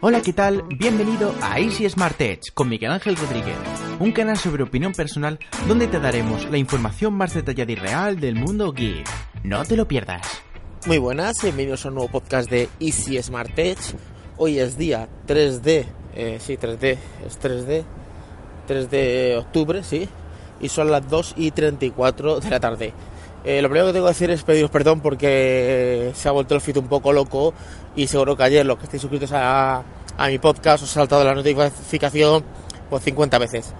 Hola, ¿qué tal? Bienvenido a Easy Smart Edge con Miguel Ángel Rodríguez, un canal sobre opinión personal donde te daremos la información más detallada y real del mundo geek. No te lo pierdas. Muy buenas, bienvenidos a un nuevo podcast de Easy Smart Edge. Hoy es día 3 de, eh, sí, 3D, es 3D, 3 de octubre, sí, y son las 2 y 34 de la tarde. Eh, lo primero que tengo que decir es pediros perdón porque se ha vuelto el feed un poco loco y seguro que ayer los que estáis suscritos a, a mi podcast os ha saltado la notificación por 50 veces.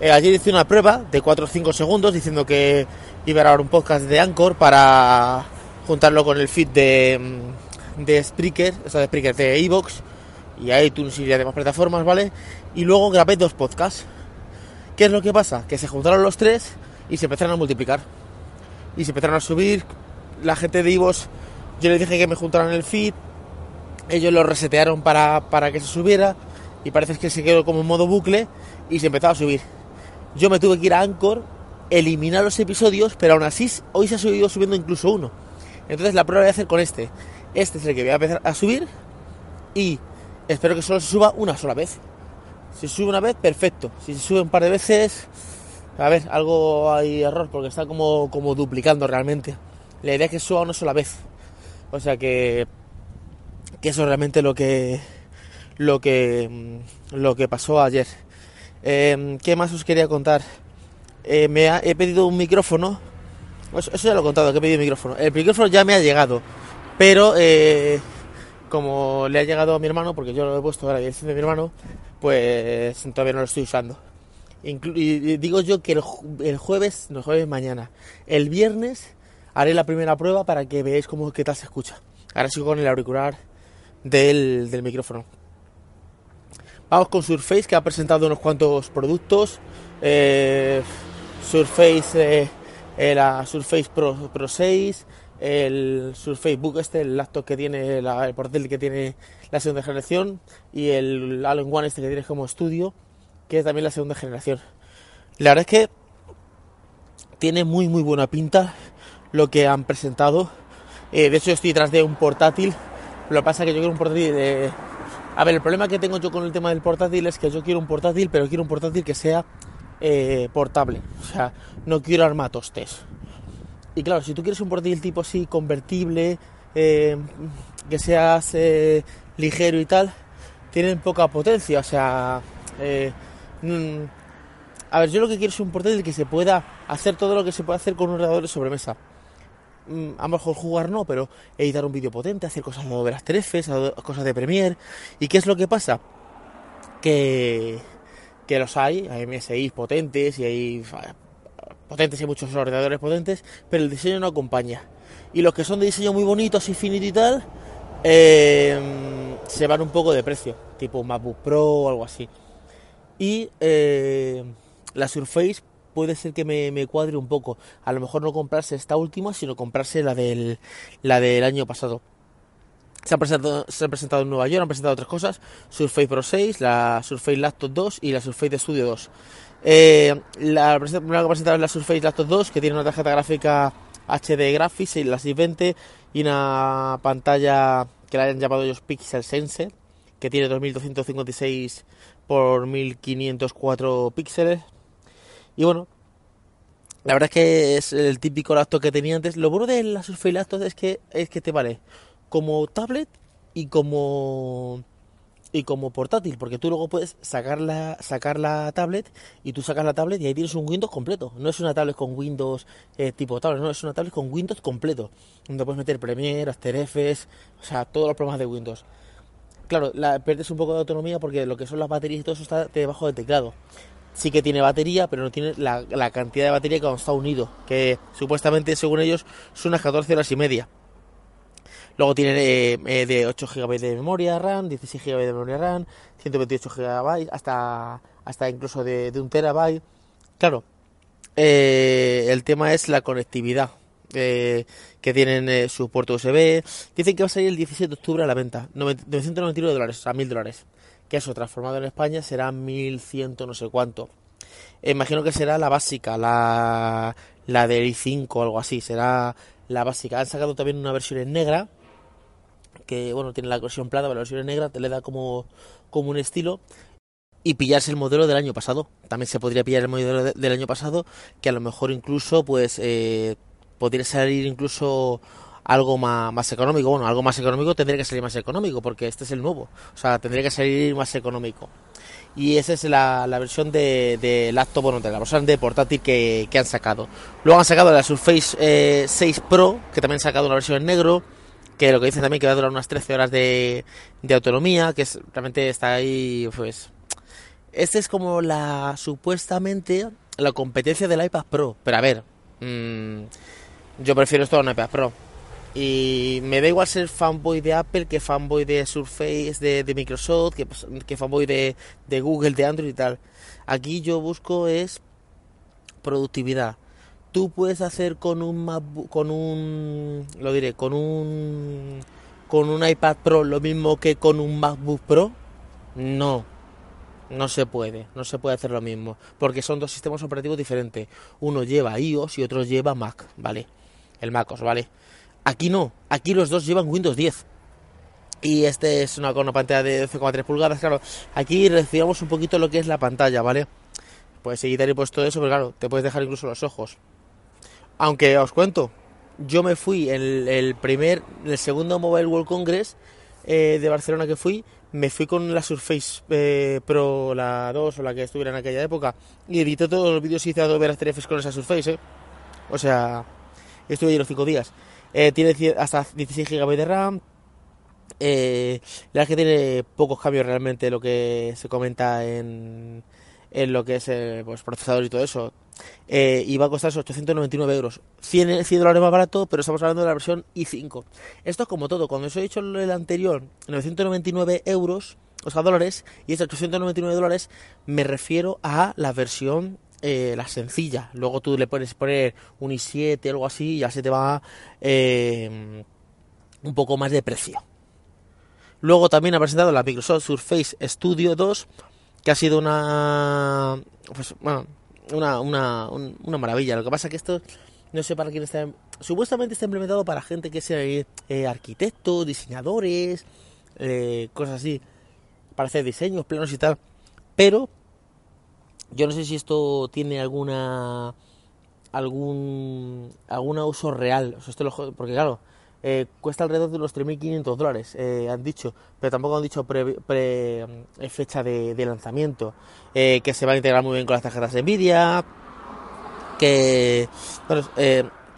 Eh, ayer hice una prueba de 4 o 5 segundos diciendo que iba a grabar un podcast de Anchor para juntarlo con el feed de, mm, de Spreaker, o sea, de Spreaker de Evox y iTunes y demás plataformas, ¿vale? Y luego grabé dos podcasts. ¿Qué es lo que pasa? Que se juntaron los tres y se empezaron a multiplicar y se empezaron a subir. La gente de Ivos, yo les dije que me juntaran el feed, ellos lo resetearon para, para que se subiera y parece que se quedó como en modo bucle y se empezó a subir. Yo me tuve que ir a Anchor, eliminar los episodios, pero aún así hoy se ha subido subiendo incluso uno. Entonces la prueba voy a hacer con este. Este es el que voy a empezar a subir y espero que solo se suba una sola vez. Si se sube una vez, perfecto. Si se sube un par de veces, a ver, algo hay error porque está como, como duplicando realmente. La idea es que suba una sola vez. O sea que, que eso es realmente lo que lo que lo que pasó ayer. Eh, ¿Qué más os quería contar? Eh, me he pedido un micrófono. Eso, eso, ya lo he contado, que he pedido un micrófono. El micrófono ya me ha llegado, pero eh, como le ha llegado a mi hermano, porque yo lo he puesto a la dirección de mi hermano, pues todavía no lo estoy usando. Y digo yo que el, jueves, no el jueves mañana, el viernes haré la primera prueba para que veáis cómo qué tal se escucha. Ahora sigo con el auricular del, del micrófono. Vamos con Surface que ha presentado unos cuantos productos. Eh, Surface, eh, la Surface Pro, Pro 6, el Surface Book este, el laptop que tiene, la, el portátil que tiene la segunda generación y el Allen One este que tiene como estudio, que es también la segunda generación. La verdad es que tiene muy muy buena pinta lo que han presentado. Eh, de hecho estoy detrás de un portátil. Lo que pasa es que yo quiero un portátil de a ver, el problema que tengo yo con el tema del portátil es que yo quiero un portátil, pero quiero un portátil que sea eh, portable. O sea, no quiero armatostes. Y claro, si tú quieres un portátil tipo así, convertible, eh, que seas eh, ligero y tal, tienen poca potencia. O sea, mm, a ver, yo lo que quiero es un portátil que se pueda hacer todo lo que se puede hacer con un ordenador de sobremesa a lo mejor jugar no, pero editar un vídeo potente, hacer cosas de Adobe After Effects, cosas de Premiere. ¿Y qué es lo que pasa? Que, que los hay, hay MSI potentes y hay potentes y muchos ordenadores potentes, pero el diseño no acompaña. Y los que son de diseño muy bonitos y finito y tal, eh, se van un poco de precio, tipo MacBook Pro o algo así. Y eh, la Surface puede ser que me, cuadre un poco. A lo mejor no comprarse esta última, sino comprarse la del, la del año pasado. Se han, presentado, se han presentado en Nueva York, han presentado otras cosas. Surface Pro 6, la Surface Laptop 2 y la Surface Studio 2. Eh, la primera que presentaron es la Surface Laptop 2, que tiene una tarjeta gráfica HD Graphics, la 620, y una pantalla que la hayan llamado ellos Pixel Sense, que tiene 2256 por 1504 píxeles y bueno, la verdad es que es el típico laptop que tenía antes. Lo bueno de la Surface Laptop es que es que te vale como tablet y como y como portátil, porque tú luego puedes sacar la, sacar la tablet y tú sacas la tablet y ahí tienes un Windows completo. No es una tablet con Windows eh, tipo tablet, no, es una tablet con Windows completo, donde puedes meter Premiere, After Effects, o sea, todos los programas de Windows. Claro, la, pierdes un poco de autonomía porque lo que son las baterías y todo eso está debajo del teclado sí que tiene batería, pero no tiene la, cantidad de batería que cuando está unido, que supuestamente, según ellos, son unas 14 horas y media. Luego tiene eh, eh, de 8 GB de memoria RAM, 16 GB de memoria RAM, 128 GB, hasta, hasta incluso de, de un terabyte. Claro, eh, el tema es la conectividad. Eh, que tienen eh, su puerto USB. Dicen que va a salir el 17 de octubre a la venta. 999 dólares, a 1000 dólares que eso transformado en España será 1100 no sé cuánto. Imagino que será la básica, la, la del i5 o algo así, será la básica. Han sacado también una versión en negra, que bueno, tiene la versión plata, pero la versión negra te le da como, como un estilo. Y pillarse el modelo del año pasado. También se podría pillar el modelo del año pasado, que a lo mejor incluso, pues, eh, podría salir incluso algo más, más económico. Bueno, algo más económico tendría que salir más económico, porque este es el nuevo. O sea, tendría que salir más económico. Y esa es la, la versión de, de laptop, bueno, de la versión de portátil que, que han sacado. Luego han sacado la Surface eh, 6 Pro, que también han sacado una versión en negro, que lo que dicen también que va a durar unas 13 horas de, de autonomía, que es, realmente está ahí, pues... Este es como la, supuestamente, la competencia del iPad Pro. Pero a ver, mmm, yo prefiero esto a un iPad Pro. Y me da igual ser fanboy de Apple que fanboy de Surface, de, de Microsoft, que, que fanboy de, de, Google, de Android y tal. Aquí yo busco es productividad. Tú puedes hacer con un con un, lo diré, con un, con un iPad Pro lo mismo que con un MacBook Pro. No, no se puede, no se puede hacer lo mismo, porque son dos sistemas operativos diferentes. Uno lleva iOS y otro lleva Mac, ¿vale? El MacOS, ¿vale? Aquí no, aquí los dos llevan Windows 10. Y este es una, con una pantalla de 12,3 pulgadas, claro. Aquí recibimos un poquito lo que es la pantalla, ¿vale? Puedes seguir y puesto eso, pero claro, te puedes dejar incluso los ojos. Aunque os cuento, yo me fui el, el primer, el segundo Mobile World Congress eh, de Barcelona que fui, me fui con la Surface eh, Pro, la 2 o la que estuviera en aquella época, y edité todos los vídeos y hice Adobe After Effects con esa Surface, ¿eh? O sea, estuve allí los 5 días. Eh, tiene hasta 16 GB de RAM. Eh, la verdad es que tiene pocos cambios realmente lo que se comenta en, en lo que es el pues, procesador y todo eso. Eh, y va a costar 899 euros. 100, 100 dólares más barato, pero estamos hablando de la versión i5. Esto es como todo. Cuando os he dicho el anterior, 999 euros, o sea, dólares, y es 899 dólares, me refiero a la versión eh, la sencilla. Luego tú le puedes poner un i7 o algo así y ya se te va eh, un poco más de precio. Luego también ha presentado la Microsoft Surface Studio 2, que ha sido una, pues, una, una, una maravilla. Lo que pasa es que esto, no sé para quién está, supuestamente está implementado para gente que sea eh, arquitectos, diseñadores, eh, cosas así, para hacer diseños, planos y tal. Pero yo no sé si esto tiene alguna algún algún uso real, o sea, porque claro, eh, cuesta alrededor de unos 3.500 dólares, eh, han dicho, pero tampoco han dicho pre, pre eh, fecha de, lanzamiento, eh, que se va a integrar muy bien con las tarjetas de Nvidia, que bueno,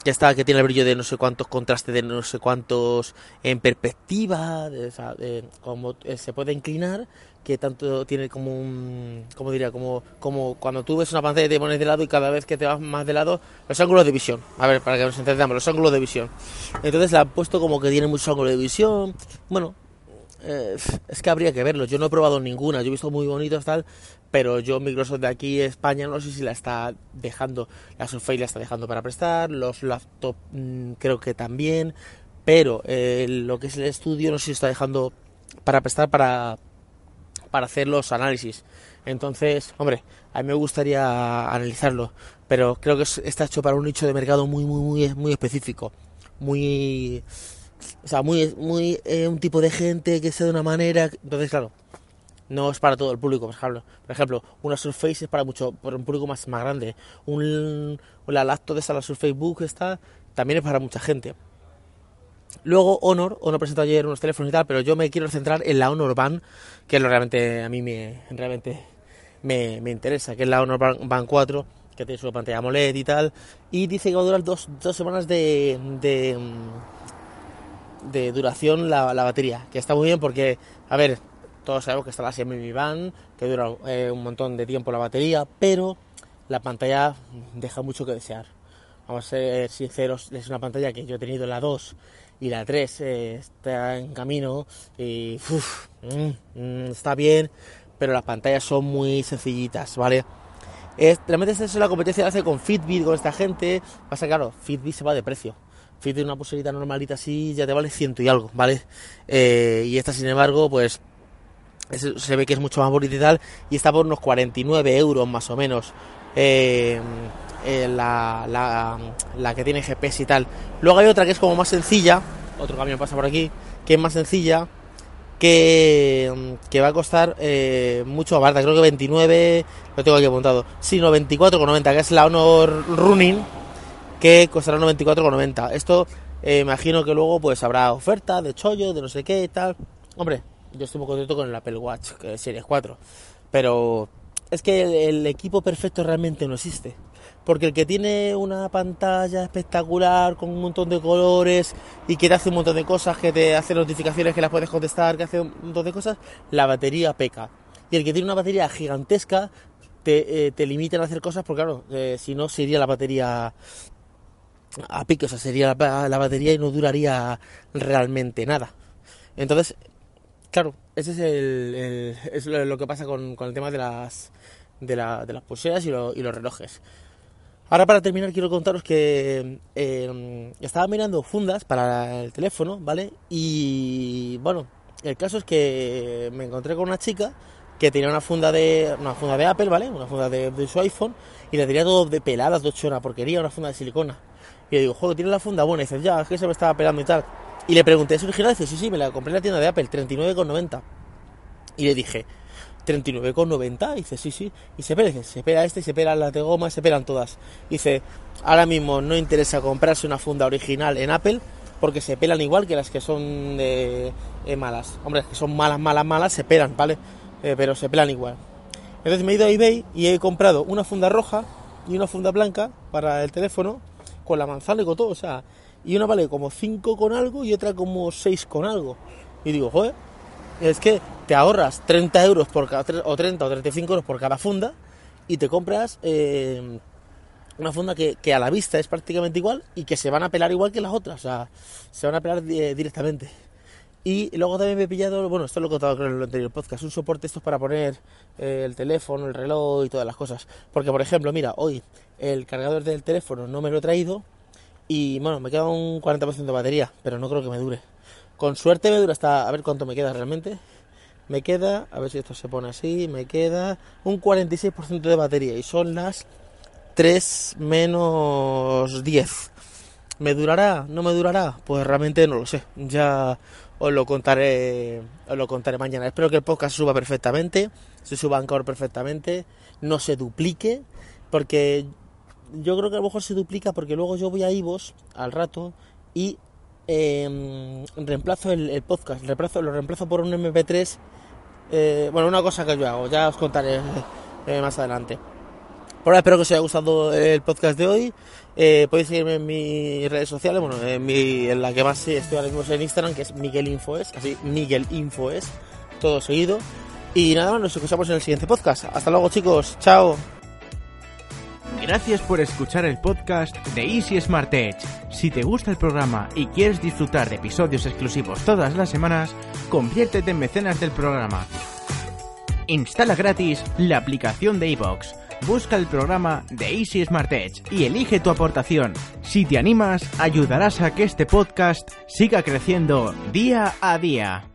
que está que tiene el brillo de no sé cuántos contrastes de no sé cuántos en perspectiva de, o sea, de, como eh, se puede inclinar que tanto tiene como un como diría como como cuando tú ves una pantalla y te pones de lado y cada vez que te vas más de lado los ángulos de visión. A ver para que nos entendamos los ángulos de visión. Entonces la han puesto como que tiene muchos ángulos de visión. Bueno eh, es que habría que verlo yo no he probado ninguna yo he visto muy bonitos tal pero yo Microsoft de aquí España no sé si la está dejando, la Surface la está dejando para prestar, los laptops mmm, creo que también, pero eh, lo que es el estudio no sé si está dejando para prestar para, para hacer los análisis. Entonces, hombre, a mí me gustaría analizarlo, pero creo que está hecho para un nicho de mercado muy, muy, muy, muy específico, muy, o sea, muy, muy eh, un tipo de gente que sea de una manera, entonces claro no es para todo el público, por ejemplo. Por ejemplo, una Surface es para mucho, para un público más, más grande. Un, la laptop de esta, la Surface Book, esta, también es para mucha gente. Luego Honor, Honor presentó ayer unos teléfonos y tal, pero yo me quiero centrar en la Honor Band, que es lo realmente a mí me realmente me, me interesa, que es la Honor Band 4, que tiene su pantalla AMOLED y tal, y dice que va a durar dos, dos semanas de, de duración la, la batería, que está muy bien porque, a ver, todos sabemos que está la Xiaomi Band, que dura eh, un montón de tiempo la batería, pero la pantalla deja mucho que desear. Vamos a ser sinceros, es una pantalla que yo he tenido la 2 y la 3 eh, está en camino y uf, mm, mm, está bien, pero las pantallas son muy sencillitas, ¿vale? Es, realmente esta es la competencia que hace con Fitbit, con esta gente. Pasa claro, Fitbit se va de precio. Fitbit una pulserita normalita así ya te vale ciento y algo, ¿vale? Eh, y esta sin embargo, pues se ve que es mucho más bonita y tal, y está por unos 49 euros más o menos. Eh, eh, la, la, que tiene GPS y tal. Luego hay otra que es como más sencilla, otro camión pasa por aquí, que es más sencilla, que, que va a costar mucho más creo que 29, lo tengo aquí apuntado, sí, no, 24,90, que es la Honor Running, que costará 94,90. Esto eh, imagino que luego pues habrá oferta de chollo, de no sé qué y tal. Hombre, yo estoy muy contento con el Apple Watch, Series 4, pero es que el equipo perfecto realmente no existe porque el que tiene una pantalla espectacular con un montón de colores y que te hace un montón de cosas, que te hace notificaciones que las puedes contestar, que hace un montón de cosas, la batería peca. Y el que tiene una batería gigantesca te, eh, te limita a hacer cosas, porque claro, eh, si no sería la batería a pique, o sea, sería la, batería y no duraría realmente nada. Entonces, claro, ese es, el, es lo que pasa con, el tema de las, de, las pulseras y, y los relojes. Ahora para terminar quiero contaros que em, estaba mirando fundas para el teléfono, ¿vale? Y bueno, el caso es que me encontré con una chica que tenía una funda de una funda de Apple, ¿vale? Una funda de, su iPhone y la tenía todo de peladas, de hecho una porquería, una funda de silicona. Y le digo, joder, ¿tienes la funda buena? Y dice, ya, es que se me estaba pelando y tal. Y le pregunté, ¿es original? Dice, sí, sí, me la compré en la tienda de Apple, 39,90. Y le dije, 39,90. Dice, sí, sí. Y se pela, se pela este, se pela las de goma, se pelan todas. Dice, ahora mismo no interesa comprarse una funda original en Apple porque se pelan igual que las que son de, eh, malas. Hombre, que son malas, malas, malas, se pelan, ¿vale? Eh, pero se pelan igual. Entonces me he ido a eBay y he comprado una funda roja y una funda blanca para el teléfono con la manzana y con todo, o sea, y una vale como 5 con algo y otra como 6 con algo. Y digo, joder, es que te ahorras 30 euros por cada, o 30 o 35 euros por cada funda y te compras eh, una funda que, a la vista es prácticamente igual y que se van a pelar igual que las otras, o sea, se van a pelar directamente. Y luego también me he pillado, bueno, esto lo he contado creo en el anterior podcast, un soporte estos para poner eh, el teléfono, el reloj y todas las cosas. Porque, por ejemplo, mira, hoy el cargador del teléfono no me lo he traído y, bueno, me queda un 40% de batería, pero no creo que me dure. Con suerte me dura hasta, a ver cuánto me queda realmente. Me queda, a ver si esto se pone así, me queda un 46% de batería y son las 3 menos 10. ¿Me durará? ¿No me durará? Pues realmente no lo sé. Ya os lo contaré, os lo contaré mañana. Espero que el podcast suba perfectamente, se suba Anchor perfectamente, no se duplique, porque yo creo que a lo mejor se duplica porque luego yo voy a Ivos al rato y eh, reemplazo el, podcast, reemplazo, lo reemplazo por un MP3. Eh, bueno, una cosa que yo hago, ya os contaré eh, más adelante. Por espero que os haya gustado el podcast de hoy. Eh, podéis seguirme en mis redes sociales, bueno, en la que más estoy ahora mismo en Instagram, que es Miguel Infoes, así Miguel Infoes, todo seguido. Y nada más, nos escuchamos en el siguiente podcast. Hasta luego chicos, chao. Gracias por escuchar el podcast de Easy Smart Edge. Si te gusta el programa y quieres disfrutar de episodios exclusivos todas las semanas, conviértete en mecenas del programa. Instala gratis la aplicación de iVoox. Busca el programa de Easy Smart Edge y elige tu aportación. Si te animas, ayudarás a que este podcast siga creciendo día a día.